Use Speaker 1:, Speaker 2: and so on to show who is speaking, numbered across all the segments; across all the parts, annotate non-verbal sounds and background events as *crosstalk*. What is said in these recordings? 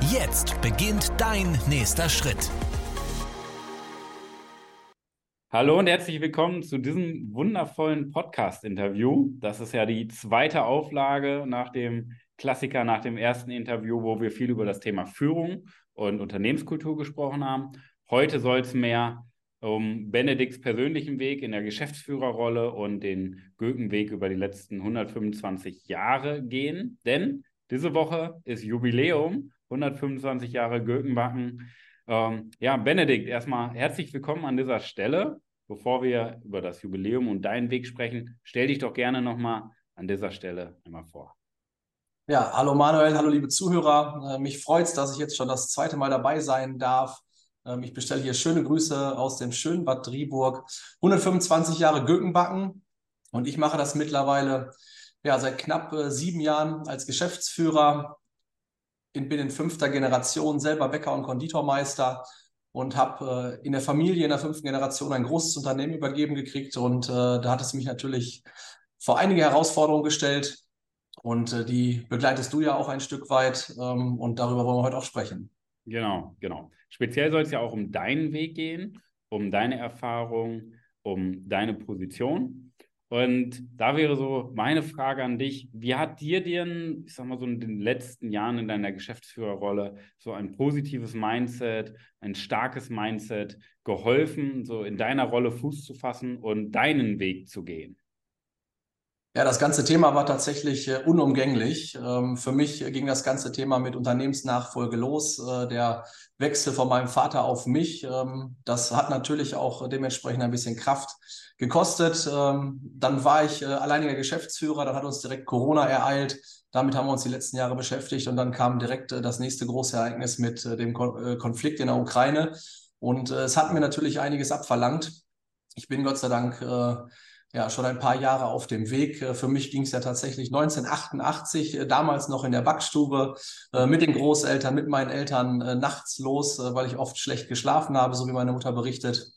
Speaker 1: Jetzt beginnt dein nächster Schritt.
Speaker 2: Hallo und herzlich willkommen zu diesem wundervollen Podcast-Interview. Das ist ja die zweite Auflage nach dem Klassiker, nach dem ersten Interview, wo wir viel über das Thema Führung und Unternehmenskultur gesprochen haben. Heute soll es mehr um Benedikts persönlichen Weg in der Geschäftsführerrolle und den Gökenweg über die letzten 125 Jahre gehen. Denn diese Woche ist Jubiläum, 125 Jahre Gökenbacken. Ähm, ja, Benedikt, erstmal herzlich willkommen an dieser Stelle. Bevor wir über das Jubiläum und deinen Weg sprechen, stell dich doch gerne nochmal an dieser Stelle einmal vor.
Speaker 3: Ja, hallo Manuel, hallo liebe Zuhörer. Äh, mich freut es, dass ich jetzt schon das zweite Mal dabei sein darf. Ähm, ich bestelle hier schöne Grüße aus dem schönen Bad Driburg. 125 Jahre Gökenbacken und ich mache das mittlerweile ja, seit knapp äh, sieben Jahren als Geschäftsführer. Ich bin in fünfter Generation selber Bäcker und Konditormeister und habe äh, in der Familie in der fünften Generation ein großes Unternehmen übergeben gekriegt und äh, da hat es mich natürlich vor einige Herausforderungen gestellt und äh, die begleitest du ja auch ein Stück weit ähm, und darüber wollen wir heute auch sprechen.
Speaker 2: Genau, genau. Speziell soll es ja auch um deinen Weg gehen, um deine Erfahrung, um deine Position. Und da wäre so meine Frage an dich, wie hat dir denn, ich sag mal so in den letzten Jahren in deiner Geschäftsführerrolle so ein positives Mindset, ein starkes Mindset geholfen, so in deiner Rolle Fuß zu fassen und deinen Weg zu gehen?
Speaker 3: Ja, das ganze Thema war tatsächlich äh, unumgänglich. Ähm, für mich ging das ganze Thema mit Unternehmensnachfolge los. Äh, der Wechsel von meinem Vater auf mich, ähm, das hat natürlich auch dementsprechend ein bisschen Kraft gekostet. Ähm, dann war ich äh, alleiniger Geschäftsführer, dann hat uns direkt Corona ereilt. Damit haben wir uns die letzten Jahre beschäftigt und dann kam direkt das nächste große Ereignis mit dem Konflikt in der Ukraine. Und es hat mir natürlich einiges abverlangt. Ich bin Gott sei Dank ja schon ein paar Jahre auf dem Weg. Äh, für mich ging es ja tatsächlich 1988, äh, damals noch in der Backstube, äh, mit den Großeltern, mit meinen Eltern nachts los, weil ich oft schlecht geschlafen habe, so wie meine Mutter berichtet.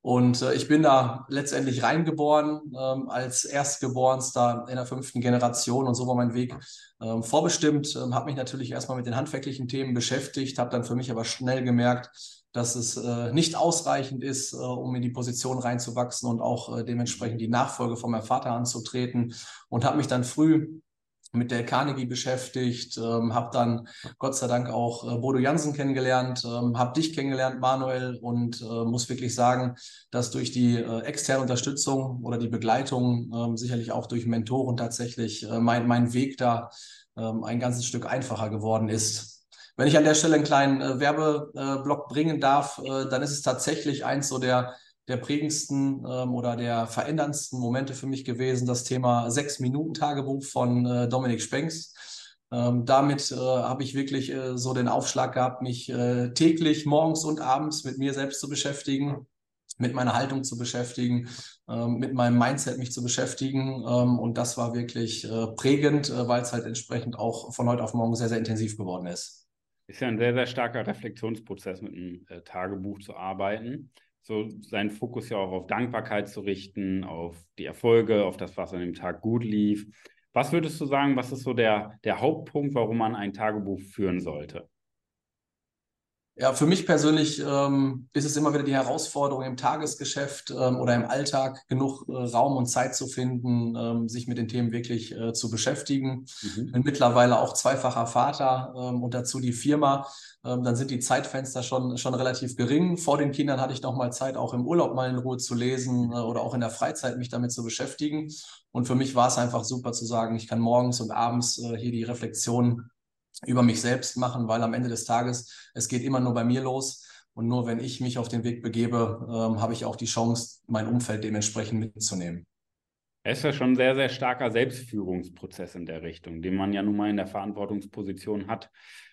Speaker 3: Und ich bin da letztendlich reingeboren ähm, als Erstgeborenster in der fünften Generation und so war mein Weg ähm, vorbestimmt. Ähm, habe mich natürlich erstmal mit den handwerklichen Themen beschäftigt, habe dann für mich aber schnell gemerkt, dass es äh, nicht ausreichend ist, äh, um in die Position reinzuwachsen und auch äh, dementsprechend die Nachfolge von meinem Vater anzutreten und habe mich dann früh mit der Carnegie beschäftigt, ähm, habe dann Gott sei Dank auch äh, Bodo Jansen kennengelernt, ähm, habe dich kennengelernt, Manuel, und äh, muss wirklich sagen, dass durch die äh, externe Unterstützung oder die Begleitung, ähm, sicherlich auch durch Mentoren tatsächlich äh, mein, mein Weg da ähm, ein ganzes Stück einfacher geworden ist. Wenn ich an der Stelle einen kleinen äh, Werbeblock bringen darf, äh, dann ist es tatsächlich eins so der, der prägendsten ähm, oder der veränderndsten Momente für mich gewesen, das Thema Sechs-Minuten-Tagebuch von äh, Dominik Spengs. Ähm, damit äh, habe ich wirklich äh, so den Aufschlag gehabt, mich äh, täglich, morgens und abends mit mir selbst zu beschäftigen, mit meiner Haltung zu beschäftigen, ähm, mit meinem Mindset mich zu beschäftigen. Ähm, und das war wirklich prägend, weil es halt entsprechend auch von heute auf morgen sehr, sehr intensiv geworden ist
Speaker 2: ist ja ein sehr, sehr starker Reflexionsprozess, mit einem äh, Tagebuch zu arbeiten. So seinen Fokus ja auch auf Dankbarkeit zu richten, auf die Erfolge, auf das, was an dem Tag gut lief. Was würdest du sagen, was ist so der, der Hauptpunkt, warum man ein Tagebuch führen sollte?
Speaker 3: Ja, für mich persönlich ähm, ist es immer wieder die Herausforderung im Tagesgeschäft ähm, oder im Alltag genug äh, Raum und Zeit zu finden, ähm, sich mit den Themen wirklich äh, zu beschäftigen. Mhm. Bin mittlerweile auch zweifacher Vater ähm, und dazu die Firma. Ähm, dann sind die Zeitfenster schon, schon relativ gering. Vor den Kindern hatte ich noch mal Zeit, auch im Urlaub mal in Ruhe zu lesen äh, oder auch in der Freizeit mich damit zu beschäftigen. Und für mich war es einfach super zu sagen, ich kann morgens und abends äh, hier die Reflexion über mich selbst machen, weil am Ende des Tages, es geht immer nur bei mir los. Und nur wenn ich mich auf den Weg begebe, ähm, habe ich auch die Chance, mein Umfeld dementsprechend mitzunehmen.
Speaker 2: Es ist ja schon ein sehr, sehr starker Selbstführungsprozess in der Richtung, den man ja nun mal in der Verantwortungsposition hat.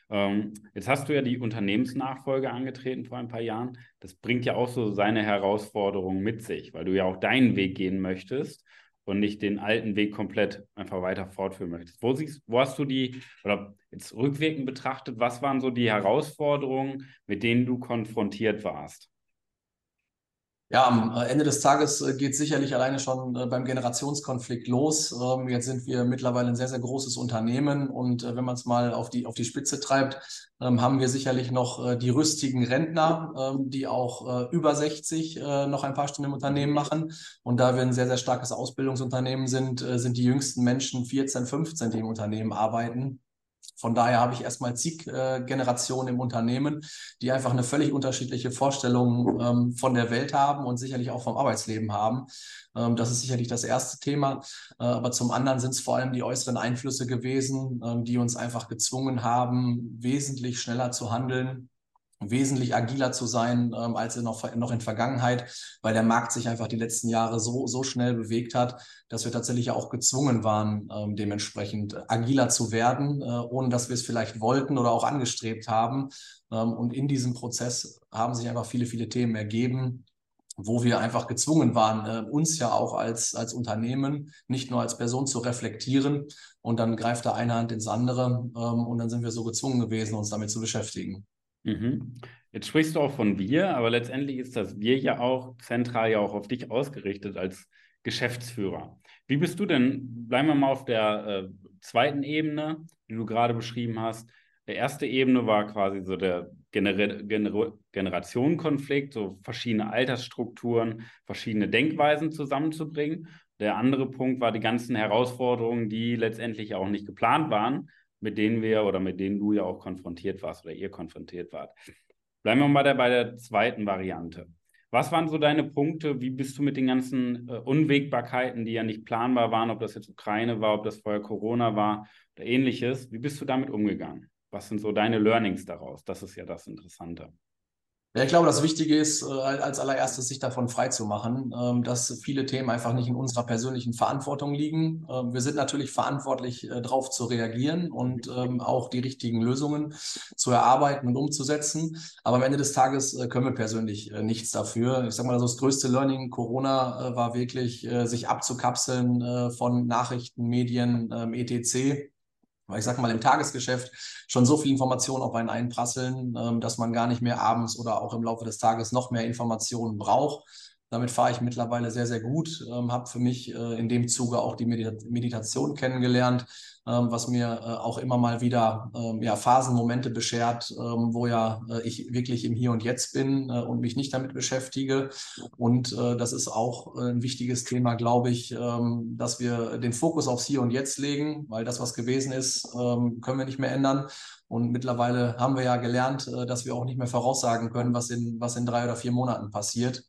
Speaker 2: Ähm, jetzt hast du ja die Unternehmensnachfolge angetreten vor ein paar Jahren. Das bringt ja auch so seine Herausforderungen mit sich, weil du ja auch deinen Weg gehen möchtest und nicht den alten Weg komplett einfach weiter fortführen möchtest. Wo, siehst, wo hast du die, oder jetzt rückwirkend betrachtet, was waren so die Herausforderungen, mit denen du konfrontiert warst?
Speaker 3: Ja, am äh, Ende des Tages äh, geht sicherlich alleine schon äh, beim Generationskonflikt los. Ähm, jetzt sind wir mittlerweile ein sehr, sehr großes Unternehmen und wenn man es mal auf die, auf die Spitze treibt, ähm, haben wir sicherlich noch die rüstigen Rentner, ähm, die auch über 60 noch ein paar Stunden im Unternehmen machen. Und da wir ein sehr, sehr starkes Ausbildungsunternehmen sind, sind die jüngsten Menschen 14, 15, die im Unternehmen arbeiten. Von daher habe ich erstmal zig äh, Generationen im Unternehmen, die einfach eine völlig unterschiedliche Vorstellung ähm, von der Welt haben und sicherlich auch vom Arbeitsleben haben. Ähm, das ist sicherlich das erste Thema. Äh, aber zum anderen sind es vor allem die äußeren Einflüsse gewesen, ähm, die uns einfach gezwungen haben, wesentlich schneller zu handeln, wesentlich agiler zu sein ähm, als noch, noch in Vergangenheit, weil der Markt sich einfach die letzten Jahre so, so schnell bewegt hat, dass wir tatsächlich auch gezwungen waren, ähm, dementsprechend agiler zu werden, äh, ohne dass wir es vielleicht wollten oder auch angestrebt haben. Ähm, und in diesem Prozess haben sich einfach viele, viele Themen ergeben, wo wir einfach gezwungen waren, äh, uns ja auch als, als Unternehmen, nicht nur als Person zu reflektieren. Und dann greift da eine Hand ins andere ähm, und dann sind wir so gezwungen gewesen, uns damit zu beschäftigen.
Speaker 2: Mhm. Jetzt sprichst du auch von wir, aber letztendlich ist das wir ja auch zentral ja auch auf dich ausgerichtet als Geschäftsführer. Wie bist du denn, bleiben wir mal auf der äh, zweiten Ebene, die du gerade beschrieben hast. Der erste Ebene war quasi so der Gener Gener Generationenkonflikt, so verschiedene Altersstrukturen, verschiedene Denkweisen zusammenzubringen. Der andere Punkt war die ganzen Herausforderungen, die letztendlich auch nicht geplant waren, mit denen wir oder mit denen du ja auch konfrontiert warst oder ihr konfrontiert wart. Bleiben wir mal der, bei der zweiten Variante. Was waren so deine Punkte? Wie bist du mit den ganzen äh, Unwägbarkeiten, die ja nicht planbar waren, ob das jetzt Ukraine war, ob das vorher Corona war oder ähnliches? Wie bist du damit umgegangen? Was sind so deine Learnings daraus? Das ist ja das Interessante.
Speaker 3: Ja, ich glaube, das Wichtige ist, äh, als allererstes sich davon frei zu machen, ähm, dass viele Themen einfach nicht in unserer persönlichen Verantwortung liegen. Ähm, wir sind natürlich verantwortlich, äh, darauf zu reagieren und ähm, auch die richtigen Lösungen zu erarbeiten und umzusetzen. Aber am Ende des Tages äh, können wir persönlich nichts dafür. Ich sage mal, das größte Learning Corona war wirklich, sich abzukapseln von Nachrichten, Medien, etc ich sage mal, im Tagesgeschäft schon so viel Informationen auf einen einprasseln, ähm, dass man gar nicht mehr abends oder auch im Laufe des Tages noch mehr Informationen braucht. Damit fahre ich mittlerweile sehr, sehr gut, ähm, habe für mich äh, in dem Zuge auch die Medita Meditation kennengelernt, ähm, was mir äh, auch immer mal wieder ähm, ja, Phasenmomente beschert, ähm, wo ja äh, ich wirklich im Hier und Jetzt bin äh, und mich nicht damit beschäftige. Und äh, das ist auch äh, ein wichtiges Thema, glaube ich, ähm, dass wir den Fokus aufs Hier und Jetzt legen, weil das, was gewesen ist, können wir nicht mehr ändern. Und mittlerweile haben wir ja gelernt, dass wir auch nicht mehr voraussagen können, was in, was in drei oder vier Monaten passiert.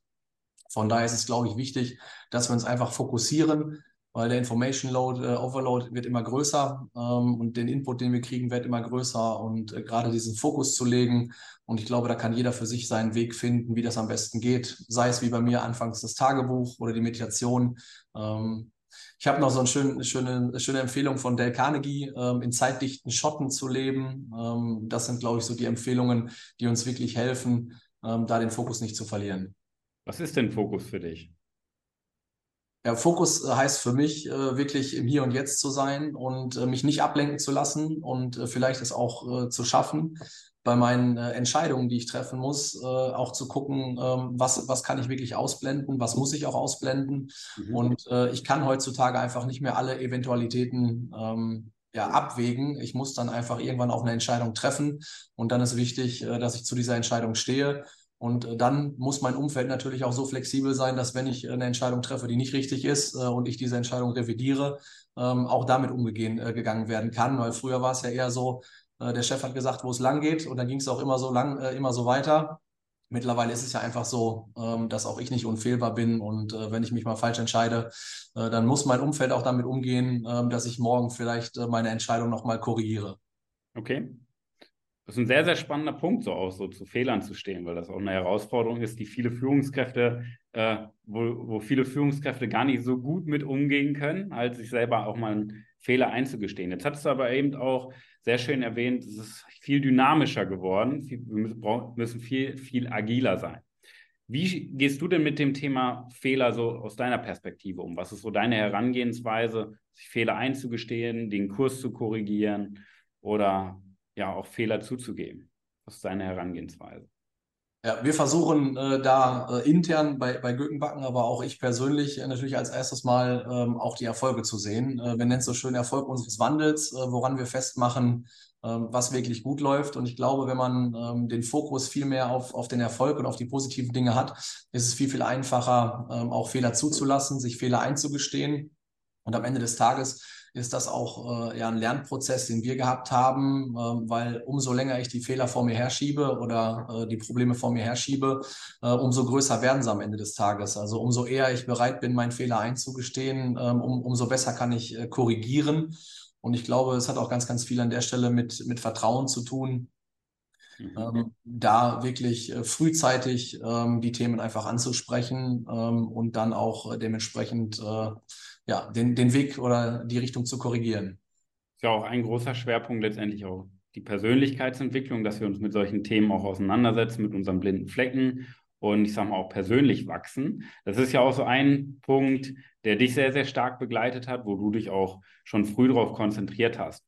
Speaker 3: Von daher ist es, glaube ich, wichtig, dass wir uns einfach fokussieren, weil der Information Load, äh, Overload wird immer größer ähm, und den Input, den wir kriegen, wird immer größer und äh, gerade diesen Fokus zu legen. Und ich glaube, da kann jeder für sich seinen Weg finden, wie das am besten geht. Sei es wie bei mir anfangs das Tagebuch oder die Meditation. Ähm, ich habe noch so eine schöne, schöne, schöne Empfehlung von Dale Carnegie, ähm, in zeitdichten Schotten zu leben. Ähm, das sind, glaube ich, so die Empfehlungen, die uns wirklich helfen, ähm, da den Fokus nicht zu verlieren.
Speaker 2: Was ist denn Fokus für dich?
Speaker 3: Ja, Fokus äh, heißt für mich äh, wirklich im Hier und Jetzt zu sein und äh, mich nicht ablenken zu lassen und vielleicht es auch zu schaffen, bei meinen Entscheidungen, die ich treffen muss, auch zu gucken, ähm, was, was kann ich wirklich ausblenden, was muss ich auch ausblenden. Mhm. Und ich kann heutzutage einfach nicht mehr alle Eventualitäten ähm, ja, abwägen. Ich muss dann einfach irgendwann auch eine Entscheidung treffen. Und dann ist wichtig, dass ich zu dieser Entscheidung stehe und äh, dann muss mein Umfeld natürlich auch so flexibel sein, dass wenn ich eine Entscheidung treffe, die nicht richtig ist äh, und ich diese Entscheidung revidiere, ähm, auch damit umgegangen äh, werden kann. Weil früher war es ja eher so, der Chef hat gesagt, wo es lang geht und dann ging es auch immer so lang, immer so weiter. Mittlerweile ist es ja einfach so, ähm, dass auch ich nicht unfehlbar bin und wenn ich mich mal falsch entscheide, dann muss mein Umfeld auch damit umgehen, ähm, dass ich morgen vielleicht meine Entscheidung nochmal korrigiere.
Speaker 2: Okay. Das ist ein sehr, sehr spannender Punkt, so auch so zu Fehlern zu stehen, weil das auch eine Herausforderung ist, die viele Führungskräfte, äh, wo, wo viele Führungskräfte gar nicht so gut mit umgehen können, als sich selber auch mal einen Fehler einzugestehen. Jetzt hast du aber eben auch sehr schön erwähnt, es ist viel dynamischer geworden. Wir müssen viel, viel agiler sein. Wie gehst du denn mit dem Thema Fehler so aus deiner Perspektive um? Was ist so deine Herangehensweise, sich Fehler einzugestehen, den Kurs zu korrigieren oder ja auch Fehler zuzugeben? Was ist deine Herangehensweise?
Speaker 3: Ja, wir versuchen äh, da äh, intern bei, bei Gökenbacken, aber auch ich persönlich äh, natürlich als erstes Mal ähm, auch die Erfolge zu sehen. Äh, wir nennen es so schön Erfolg unseres Wandels, äh, woran wir festmachen, ähm, was wirklich gut läuft. Und ich glaube, wenn man ähm, den Fokus viel mehr auf, auf den Erfolg und auf die positiven Dinge hat, ist es viel, viel einfacher, ähm, auch Fehler zuzulassen, sich Fehler einzugestehen. Und am Ende des Tages ist das auch äh, ja ein Lernprozess, den wir gehabt haben, äh, weil umso länger ich die Fehler vor mir herschiebe oder äh, die Probleme vor mir herschiebe, äh, umso größer werden sie am Ende des Tages. Also umso eher ich bereit bin, meinen Fehler einzugestehen, ähm, um, umso besser kann ich äh, korrigieren. Und ich glaube, es hat auch ganz, ganz viel an der Stelle mit, mit Vertrauen zu tun. Mhm. Ähm, da wirklich äh, frühzeitig ähm, die Themen einfach anzusprechen ähm, und dann auch dementsprechend äh, ja, den, den Weg oder die Richtung zu korrigieren.
Speaker 2: Ist ja auch ein großer Schwerpunkt letztendlich auch die Persönlichkeitsentwicklung, dass wir uns mit solchen Themen auch auseinandersetzen, mit unseren blinden Flecken und ich sage mal auch persönlich wachsen. Das ist ja auch so ein Punkt, der dich sehr, sehr stark begleitet hat, wo du dich auch schon früh darauf konzentriert hast.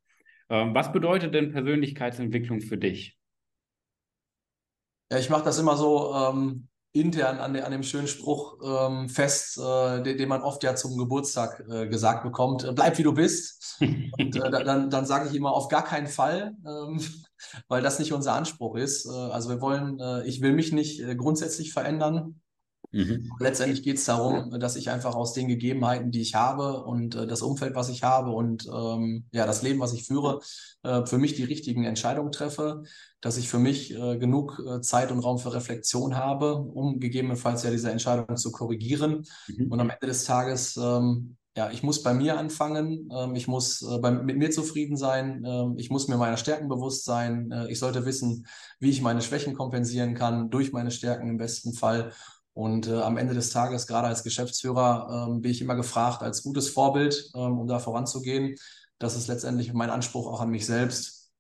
Speaker 2: Ähm, was bedeutet denn Persönlichkeitsentwicklung für dich?
Speaker 3: Ja, ich mache das immer so ähm, intern an, de, an, dem schönen Spruch ähm, fest, äh, den, den, man oft ja zum Geburtstag äh, gesagt bekommt, äh, bleib wie du bist. Und äh, dann, dann sage ich immer auf gar keinen Fall, ähm, *laughs* weil das nicht unser Anspruch ist. Äh, also wir wollen, äh, ich will mich nicht grundsätzlich verändern. Mhm. Letztendlich geht es darum, dass ich einfach aus den Gegebenheiten, die ich habe und äh, das Umfeld, was ich habe und ähm, ja, das Leben, was ich führe, äh, für mich die richtigen Entscheidungen treffe, dass ich für mich äh, genug äh, Zeit und Raum für Reflexion habe, um gegebenenfalls ja diese Entscheidung zu korrigieren. Mhm. Und am Ende des Tages ähm, ja, ich muss bei mir anfangen, ähm, ich muss äh, bei, mit mir zufrieden sein, ähm, ich muss mir meiner Stärken bewusst sein, äh, ich sollte wissen, wie ich meine Schwächen kompensieren kann, durch meine Stärken im besten Fall. Und äh, am Ende des Tages, gerade als Geschäftsführer, ähm, bin ich immer gefragt, als gutes Vorbild, ähm, um da voranzugehen. Das ist letztendlich mein Anspruch auch an mich selbst.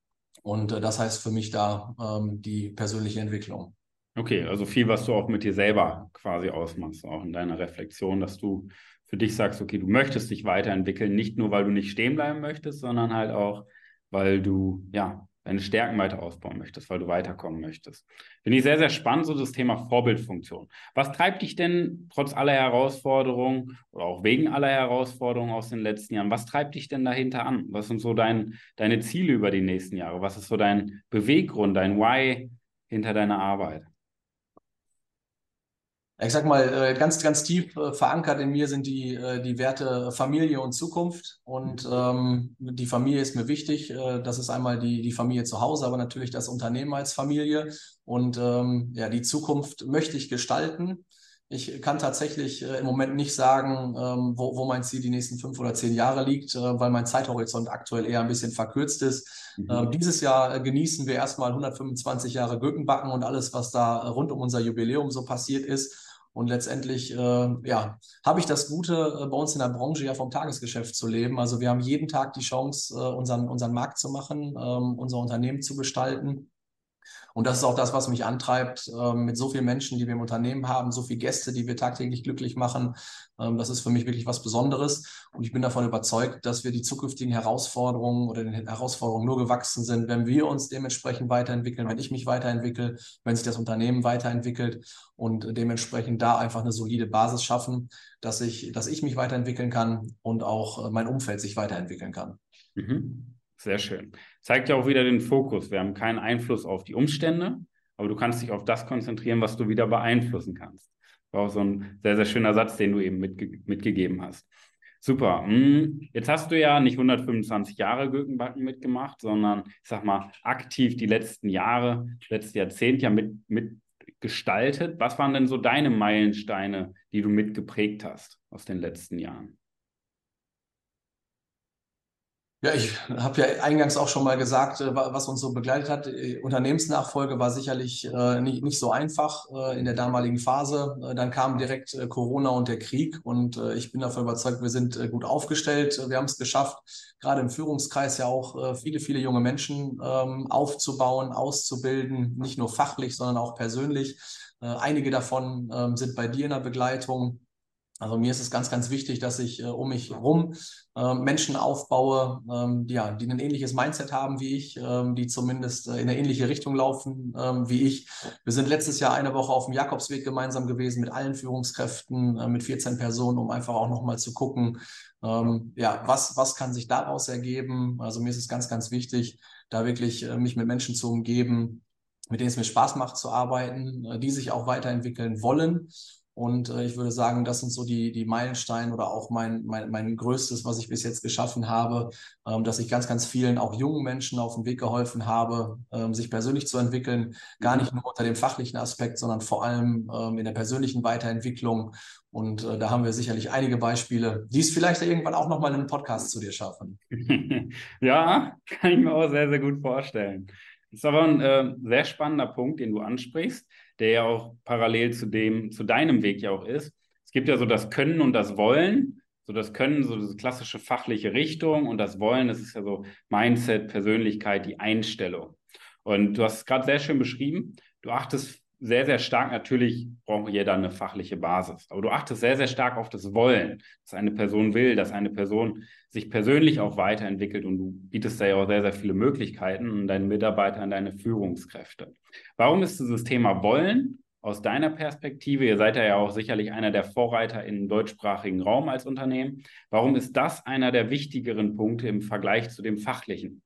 Speaker 3: Und äh, das heißt für mich da ähm, die persönliche Entwicklung.
Speaker 2: Okay, also viel, was du auch mit dir selber quasi ausmachst, auch in deiner Reflexion, dass du für dich sagst, okay, du möchtest dich weiterentwickeln, nicht nur, weil du nicht stehen bleiben möchtest, sondern halt auch, weil du ja deine Stärken weiter ausbauen möchtest, weil du weiterkommen möchtest. Finde ich sehr, sehr spannend, so das Thema Vorbildfunktion. Was treibt dich denn trotz aller Herausforderungen oder auch wegen aller Herausforderungen aus den letzten Jahren, was treibt dich denn dahinter an? Was sind so dein, deine Ziele über die nächsten Jahre? Was ist so dein Beweggrund, dein Why hinter deiner Arbeit?
Speaker 3: Ich sag mal, äh, ganz, ganz tief äh, verankert in mir sind die, äh, die Werte Familie und Zukunft. Und ähm, die Familie ist mir wichtig. Das ist einmal die, die Familie zu Hause, aber natürlich das Unternehmen als Familie. Und ähm, ja, die Zukunft möchte ich gestalten. Ich kann tatsächlich im Moment nicht sagen, ähm, wo, wo mein Ziel die nächsten fünf oder zehn Jahre liegt, äh, weil mein Zeithorizont aktuell eher ein bisschen verkürzt ist. Mhm. Ähm, dieses Jahr genießen wir erstmal 125 Jahre Gürkenbacken und alles, was da rund um unser Jubiläum so passiert ist. Und letztendlich, äh, ja, habe ich das Gute, äh, bei uns in der Branche ja vom Tagesgeschäft zu leben. Also wir haben jeden Tag die Chance, äh, unseren, unseren Markt zu machen, ähm, unser Unternehmen zu gestalten. Und das ist auch das, was mich antreibt, ähm, mit so vielen Menschen, die wir im Unternehmen haben, so viele Gäste, die wir tagtäglich glücklich machen. Ähm, das ist für mich wirklich was Besonderes. Und ich bin davon überzeugt, dass wir die zukünftigen Herausforderungen oder den Herausforderungen nur gewachsen sind, wenn wir uns dementsprechend weiterentwickeln, wenn ich mich weiterentwickle, wenn sich das Unternehmen weiterentwickelt und dementsprechend da einfach eine solide Basis schaffen, dass ich, dass ich mich weiterentwickeln kann und auch mein Umfeld sich weiterentwickeln kann.
Speaker 2: Mhm. Sehr schön. Zeigt ja auch wieder den Fokus. Wir haben keinen Einfluss auf die Umstände, aber du kannst dich auf das konzentrieren, was du wieder beeinflussen kannst. War auch so ein sehr, sehr schöner Satz, den du eben mitge mitgegeben hast. Super. Hm, jetzt hast du ja nicht 125 Jahre Gürkenbacken mitgemacht, sondern ich sag mal aktiv die letzten Jahre, letztes Jahrzehnt ja mit, mitgestaltet. Was waren denn so deine Meilensteine, die du mitgeprägt hast aus den letzten Jahren?
Speaker 3: Ja, ich habe ja eingangs auch schon mal gesagt, äh, was uns so begleitet hat. Äh, Unternehmensnachfolge war sicherlich äh, nicht, nicht so einfach in der damaligen Phase. Dann kam direkt Corona und der Krieg und ich bin davon überzeugt, wir sind gut aufgestellt. Wir haben es geschafft, gerade im Führungskreis ja auch viele, viele junge Menschen ähm, aufzubauen, auszubilden, nicht nur fachlich, sondern auch persönlich. Einige davon ähm, sind bei dir in der Begleitung. Also mir ist es ganz, ganz wichtig, dass ich äh, um mich herum äh, Menschen aufbaue, ähm, die, ja, die ein ähnliches Mindset haben wie ich, ähm, die zumindest äh, in eine ähnliche Richtung laufen ähm, wie ich. Wir sind letztes Jahr eine Woche auf dem Jakobsweg gemeinsam gewesen mit allen Führungskräften, äh, mit 14 Personen, um einfach auch nochmal zu gucken, ähm, ja, was, was kann sich daraus ergeben. Also mir ist es ganz, ganz wichtig, da wirklich äh, mich mit Menschen zu umgeben, mit denen es mir Spaß macht zu arbeiten, äh, die sich auch weiterentwickeln wollen und äh, ich würde sagen, das sind so die, die Meilensteine oder auch mein, mein, mein größtes, was ich bis jetzt geschaffen habe, ähm, dass ich ganz, ganz vielen, auch jungen Menschen auf den Weg geholfen habe, ähm, sich persönlich zu entwickeln. Gar nicht nur unter dem fachlichen Aspekt, sondern vor allem ähm, in der persönlichen Weiterentwicklung. Und äh, da haben wir sicherlich einige Beispiele, die es vielleicht irgendwann auch nochmal in einem Podcast zu dir schaffen. *laughs*
Speaker 2: ja, kann ich mir auch sehr, sehr gut vorstellen. Das ist aber ein äh, sehr spannender Punkt, den du ansprichst der ja auch parallel zu dem, zu deinem Weg ja auch ist. Es gibt ja so das Können und das Wollen. So das Können, so diese klassische fachliche Richtung und das Wollen, das ist ja so Mindset, Persönlichkeit, die Einstellung. Und du hast es gerade sehr schön beschrieben. Du achtest sehr, sehr stark, natürlich braucht jeder eine fachliche Basis, aber du achtest sehr, sehr stark auf das Wollen, dass eine Person will, dass eine Person sich persönlich auch weiterentwickelt und du bietest da ja auch sehr, sehr viele Möglichkeiten an deinen Mitarbeitern, deine Führungskräfte. Warum ist dieses Thema Wollen aus deiner Perspektive, ihr seid ja auch sicherlich einer der Vorreiter im deutschsprachigen Raum als Unternehmen, warum ist das einer der wichtigeren Punkte im Vergleich zu dem fachlichen?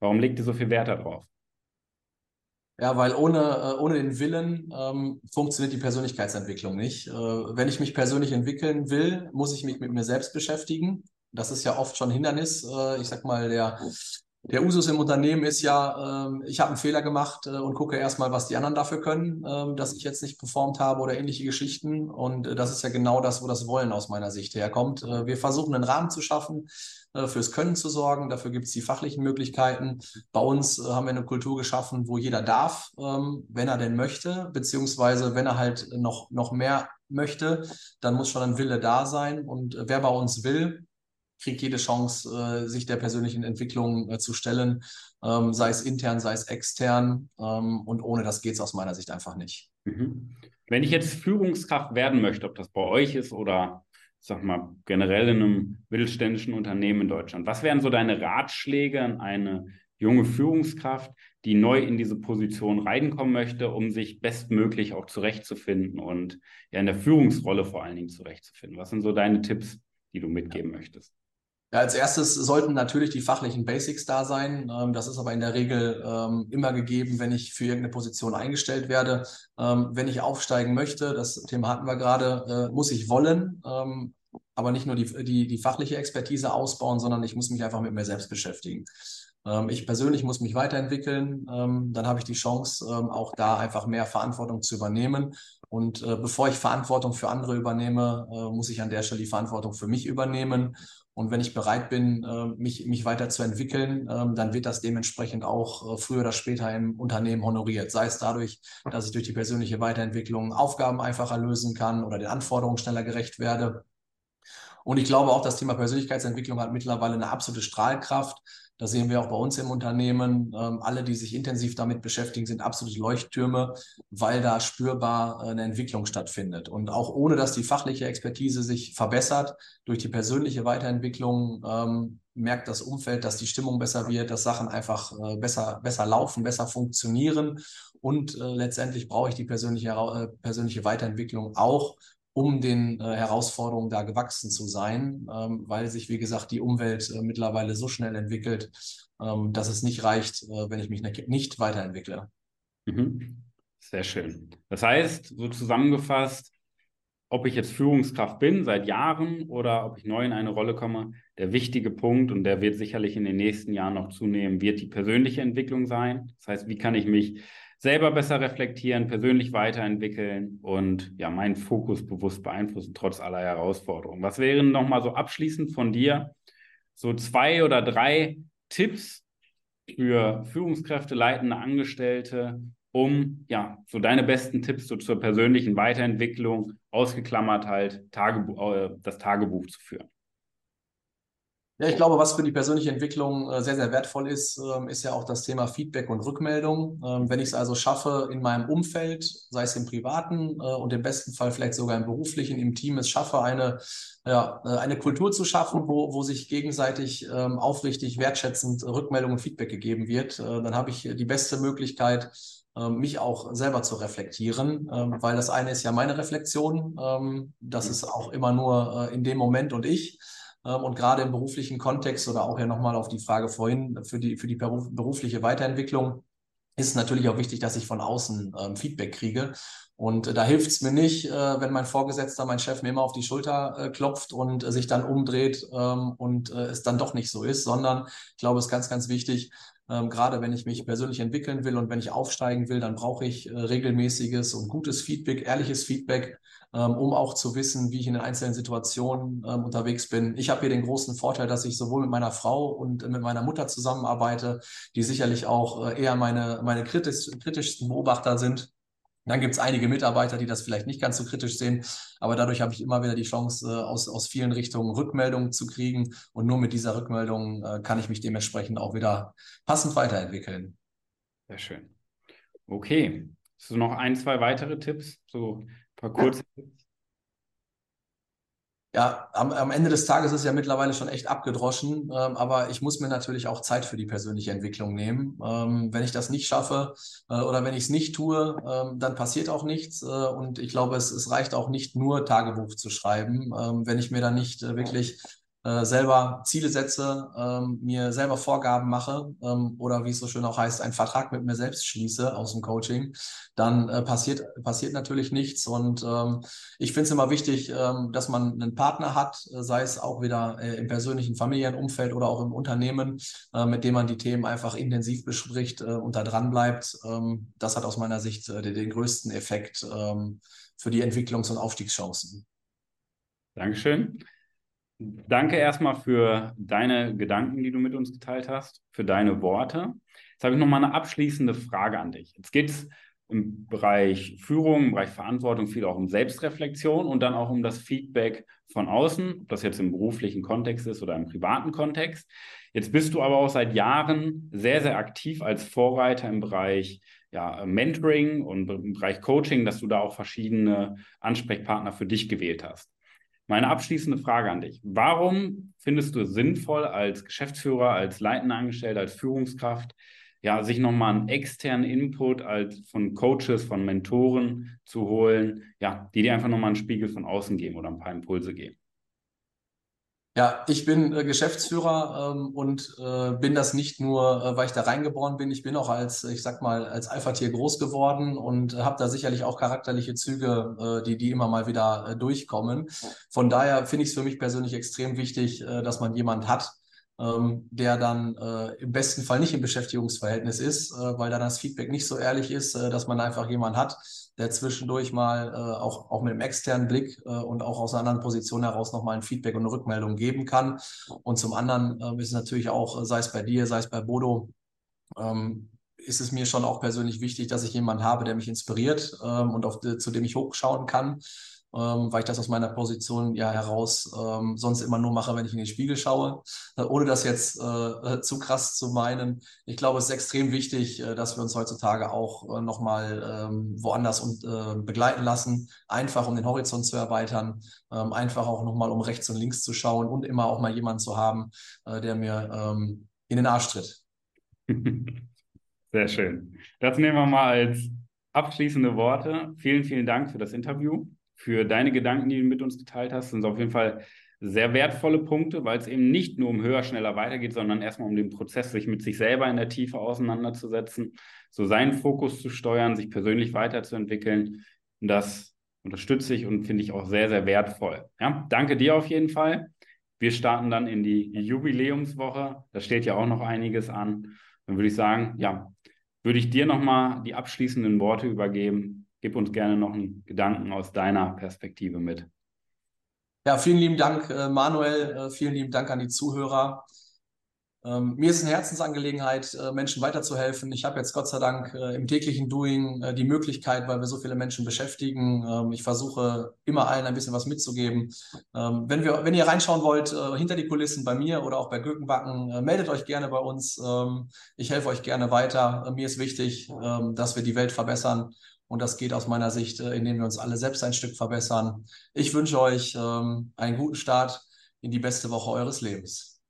Speaker 2: Warum legt ihr so viel Wert darauf?
Speaker 3: Ja, weil ohne, äh, ohne den Willen ähm, funktioniert die Persönlichkeitsentwicklung nicht. Äh, wenn ich mich persönlich entwickeln will, muss ich mich mit mir selbst beschäftigen. Das ist ja oft schon Hindernis. Äh, ich sag mal, der, der Usus im Unternehmen ist ja, äh, ich habe einen Fehler gemacht äh, und gucke erstmal, was die anderen dafür können, äh, dass ich jetzt nicht performt habe oder ähnliche Geschichten. Und äh, das ist ja genau das, wo das Wollen aus meiner Sicht herkommt. Äh, wir versuchen einen Rahmen zu schaffen, äh, fürs Können zu sorgen. Dafür gibt es die fachlichen Möglichkeiten. Bei uns haben wir eine Kultur geschaffen, wo jeder darf, ähm, wenn er denn möchte, beziehungsweise wenn er halt noch, noch mehr möchte, dann muss schon ein Wille da sein. Und wer bei uns will, kriegt jede Chance, äh, sich der persönlichen Entwicklung zu stellen, ähm, sei es intern, sei es extern. Ähm, und ohne das geht es aus meiner Sicht einfach nicht.
Speaker 2: Mhm. Wenn ich jetzt Führungskraft werden möchte, ob das bei euch ist oder sag mal, generell in einem mittelständischen Unternehmen in Deutschland. Was wären so deine Ratschläge an eine junge Führungskraft, die neu in diese Position reinkommen möchte, um sich bestmöglich auch zurechtzufinden und ja in der Führungsrolle vor allen Dingen zurechtzufinden? Was sind so deine Tipps, die du mitgeben möchtest?
Speaker 3: Ja, als erstes sollten natürlich die fachlichen Basics da sein. Ähm, das ist aber in der Regel ähm, immer gegeben, wenn ich für irgendeine Position eingestellt werde. Ähm, wenn ich aufsteigen möchte, das Thema hatten wir gerade, äh, muss ich wollen, aber nicht nur die, die, die fachliche Expertise ausbauen, sondern ich muss mich einfach mit mir selbst beschäftigen. ich persönlich muss mich weiterentwickeln. dann habe ich die Chance, auch da einfach mehr Verantwortung zu übernehmen. Und äh, bevor ich Verantwortung für andere übernehme, äh, muss ich an der Stelle die Verantwortung für mich übernehmen. Und wenn ich bereit bin, äh, mich, mich weiterzuentwickeln, ähm, dann wird das dementsprechend auch äh, früher oder später im Unternehmen honoriert. Sei es dadurch, dass ich durch die persönliche Weiterentwicklung Aufgaben einfacher lösen kann oder den Anforderungen schneller gerecht werde. Und ich glaube auch, das Thema Persönlichkeitsentwicklung hat mittlerweile eine absolute Strahlkraft. Das sehen wir auch bei uns im Unternehmen. Ähm, alle, die sich intensiv damit beschäftigen, sind absolute Leuchttürme, weil da spürbar äh, eine Entwicklung stattfindet. Und auch ohne, dass die fachliche Expertise sich verbessert, durch die persönliche Weiterentwicklung ähm, merkt das Umfeld, dass die Stimmung besser wird, dass Sachen einfach äh, besser, besser laufen, besser funktionieren. Und äh, letztendlich brauche ich die persönliche, persönliche Weiterentwicklung auch, um den äh, Herausforderungen da gewachsen zu sein, ähm, weil sich, wie gesagt, die Umwelt äh, mittlerweile so schnell entwickelt, ähm, dass es nicht reicht, äh, wenn ich mich nicht, nicht weiterentwickle.
Speaker 2: Mhm. Sehr schön. Das heißt, so zusammengefasst, ob ich jetzt Führungskraft bin seit Jahren oder ob ich neu in eine Rolle komme, der wichtige Punkt, und der wird sicherlich in den nächsten Jahren noch zunehmen, wird die persönliche Entwicklung sein. Das heißt, wie kann ich mich selber besser reflektieren, persönlich weiterentwickeln und ja, meinen Fokus bewusst beeinflussen, trotz aller Herausforderungen. Was wären nochmal so abschließend von dir so zwei oder drei Tipps für Führungskräfte, leitende Angestellte, um ja so deine besten Tipps so zur persönlichen Weiterentwicklung ausgeklammert halt Tagebu äh, das Tagebuch zu führen.
Speaker 3: Ja, ich glaube, was für die persönliche Entwicklung äh, sehr, sehr wertvoll ist, ähm, ist ja auch das Thema Feedback und Rückmeldung. Ähm, wenn ich es also schaffe, in meinem Umfeld, sei es im privaten äh, und im besten Fall vielleicht sogar im beruflichen, im Team, es schaffe, eine, ja, äh, eine Kultur zu schaffen, wo, wo sich gegenseitig ähm, aufrichtig wertschätzend Rückmeldung und Feedback gegeben wird, dann habe ich die beste Möglichkeit, mich auch selber zu reflektieren, weil das eine ist ja meine Reflexion, das ist auch immer nur in dem Moment und ich. Ähm, und gerade im beruflichen Kontext oder auch ja nochmal auf die Frage vorhin für die, für die berufliche Weiterentwicklung ist natürlich auch wichtig, dass ich von außen ähm, Feedback kriege. Und äh, da hilft es mir nicht, äh, wenn mein Vorgesetzter, mein Chef mir immer auf die Schulter äh, klopft und äh, sich dann umdreht ähm, und äh, es dann doch nicht so ist, sondern ich glaube, es ist ganz, ganz wichtig, ähm, gerade wenn ich mich persönlich entwickeln will und wenn ich aufsteigen will, dann brauche ich äh, regelmäßiges und gutes Feedback, ehrliches Feedback um auch zu wissen, wie ich in den einzelnen Situationen ähm, unterwegs bin. Ich habe hier den großen Vorteil, dass ich sowohl mit meiner Frau und mit meiner Mutter zusammenarbeite, die sicherlich auch äh, eher meine, meine kritisch, kritischsten Beobachter sind. Dann gibt es einige Mitarbeiter, die das vielleicht nicht ganz so kritisch sehen, aber dadurch habe ich immer wieder die Chance, äh, aus, aus vielen Richtungen Rückmeldungen zu kriegen. Und nur mit dieser Rückmeldung äh, kann ich mich dementsprechend auch wieder passend weiterentwickeln.
Speaker 2: Sehr schön. Okay. Du noch ein, zwei weitere Tipps? So paar kurze
Speaker 3: ja, am, am, Ende des Tages ist ja mittlerweile schon echt abgedroschen, ähm, aber ich muss mir natürlich auch Zeit für die persönliche Entwicklung nehmen. Ähm, wenn ich das nicht schaffe äh, oder wenn ich es nicht tue, ähm, dann passiert auch nichts. Äh, und ich glaube, es, es reicht auch nicht nur Tagebuch zu schreiben, ähm, wenn ich mir dann nicht äh, wirklich äh, selber Ziele setze, ähm, mir selber Vorgaben mache ähm, oder wie es so schön auch heißt, einen Vertrag mit mir selbst schließe aus dem Coaching, dann äh, passiert, passiert natürlich nichts. Und ähm, ich finde es immer wichtig, ähm, dass man einen Partner hat, äh, sei es auch wieder äh, im persönlichen Familienumfeld oder auch im Unternehmen, äh, mit dem man die Themen einfach intensiv bespricht äh, und da dran bleibt. Ähm, das hat aus meiner Sicht den, den größten Effekt ähm, für die Entwicklungs- und Aufstiegschancen.
Speaker 2: Dankeschön. Danke erstmal für deine Gedanken, die du mit uns geteilt hast, für deine Worte. Jetzt habe ich nochmal eine abschließende Frage an dich. Jetzt geht es im Bereich Führung, im Bereich Verantwortung viel auch um Selbstreflexion und dann auch um das Feedback von außen, ob das jetzt im beruflichen Kontext ist oder im privaten Kontext. Jetzt bist du aber auch seit Jahren sehr, sehr aktiv als Vorreiter im Bereich ja, Mentoring und im Bereich Coaching, dass du da auch verschiedene Ansprechpartner für dich gewählt hast. Meine abschließende Frage an dich. Warum findest du es sinnvoll, als Geschäftsführer, als leitender Angestellter, als Führungskraft, ja, sich nochmal einen externen Input als von Coaches, von Mentoren zu holen, ja, die dir einfach nochmal einen Spiegel von außen geben oder ein paar Impulse geben?
Speaker 3: Ja, ich bin äh, Geschäftsführer ähm, und äh, bin das nicht nur, äh, weil ich da reingeboren bin. Ich bin auch als, ich sag mal, als Alpha-Tier groß geworden und habe da sicherlich auch charakterliche Züge, äh, die, die immer mal wieder äh, durchkommen. Von daher finde ich es für mich persönlich extrem wichtig, äh, dass man jemand hat, ähm, der dann äh, im besten Fall nicht im Beschäftigungsverhältnis ist, äh, weil dann das Feedback nicht so ehrlich ist, äh, dass man einfach jemand hat, der zwischendurch mal äh, auch, auch mit einem externen Blick äh, und auch aus einer anderen Position heraus nochmal ein Feedback und eine Rückmeldung geben kann. Und zum anderen äh, ist es natürlich auch, sei es bei dir, sei es bei Bodo, ähm, ist es mir schon auch persönlich wichtig, dass ich jemanden habe, der mich inspiriert ähm, und auf, zu dem ich hochschauen kann ähm, weil ich das aus meiner Position ja heraus ähm, sonst immer nur mache, wenn ich in den Spiegel schaue. Äh, ohne das jetzt äh, äh, zu krass zu meinen. Ich glaube, es ist extrem wichtig, äh, dass wir uns heutzutage auch äh, nochmal ähm, woanders und, äh, begleiten lassen, einfach um den Horizont zu erweitern, ähm, einfach auch nochmal um rechts und links zu schauen und immer auch mal jemanden zu haben, äh, der mir ähm, in den Arsch tritt. *laughs*
Speaker 2: Sehr schön. Das nehmen wir mal als abschließende Worte. Vielen, vielen Dank für das Interview für deine Gedanken, die du mit uns geteilt hast. Sind auf jeden Fall sehr wertvolle Punkte, weil es eben nicht nur um höher, schneller weitergeht, sondern erstmal um den Prozess, sich mit sich selber in der Tiefe auseinanderzusetzen, so seinen Fokus zu steuern, sich persönlich weiterzuentwickeln. Und das unterstütze ich und finde ich auch sehr, sehr wertvoll. Ja, danke dir auf jeden Fall. Wir starten dann in die Jubiläumswoche. Da steht ja auch noch einiges an. Dann würde ich sagen, ja, würde ich dir nochmal die abschließenden Worte übergeben, Gib uns gerne noch einen Gedanken aus deiner Perspektive mit.
Speaker 3: Ja, vielen lieben Dank, äh, Manuel. Äh, vielen lieben Dank an die Zuhörer. Ähm, mir ist eine Herzensangelegenheit, äh, Menschen weiterzuhelfen. Ich habe jetzt Gott sei Dank im täglichen Doing die Möglichkeit, weil wir so viele Menschen beschäftigen. Ähm, ich versuche immer allen ein bisschen was mitzugeben. Ähm, wenn, wir, wenn ihr reinschauen wollt, hinter die Kulissen bei mir oder auch bei Gürkenbacken, meldet euch gerne bei uns. Ich helfe euch gerne weiter. Mir ist wichtig, dass wir die Welt verbessern. Und das geht aus meiner Sicht, indem wir uns alle selbst ein Stück verbessern. Ich wünsche euch ähm, einen guten Start in die beste Woche eures Lebens.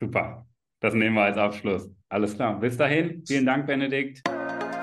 Speaker 2: Super. Das nehmen wir als Abschluss. Alles klar. Bis dahin. Vielen Dank, Benedikt.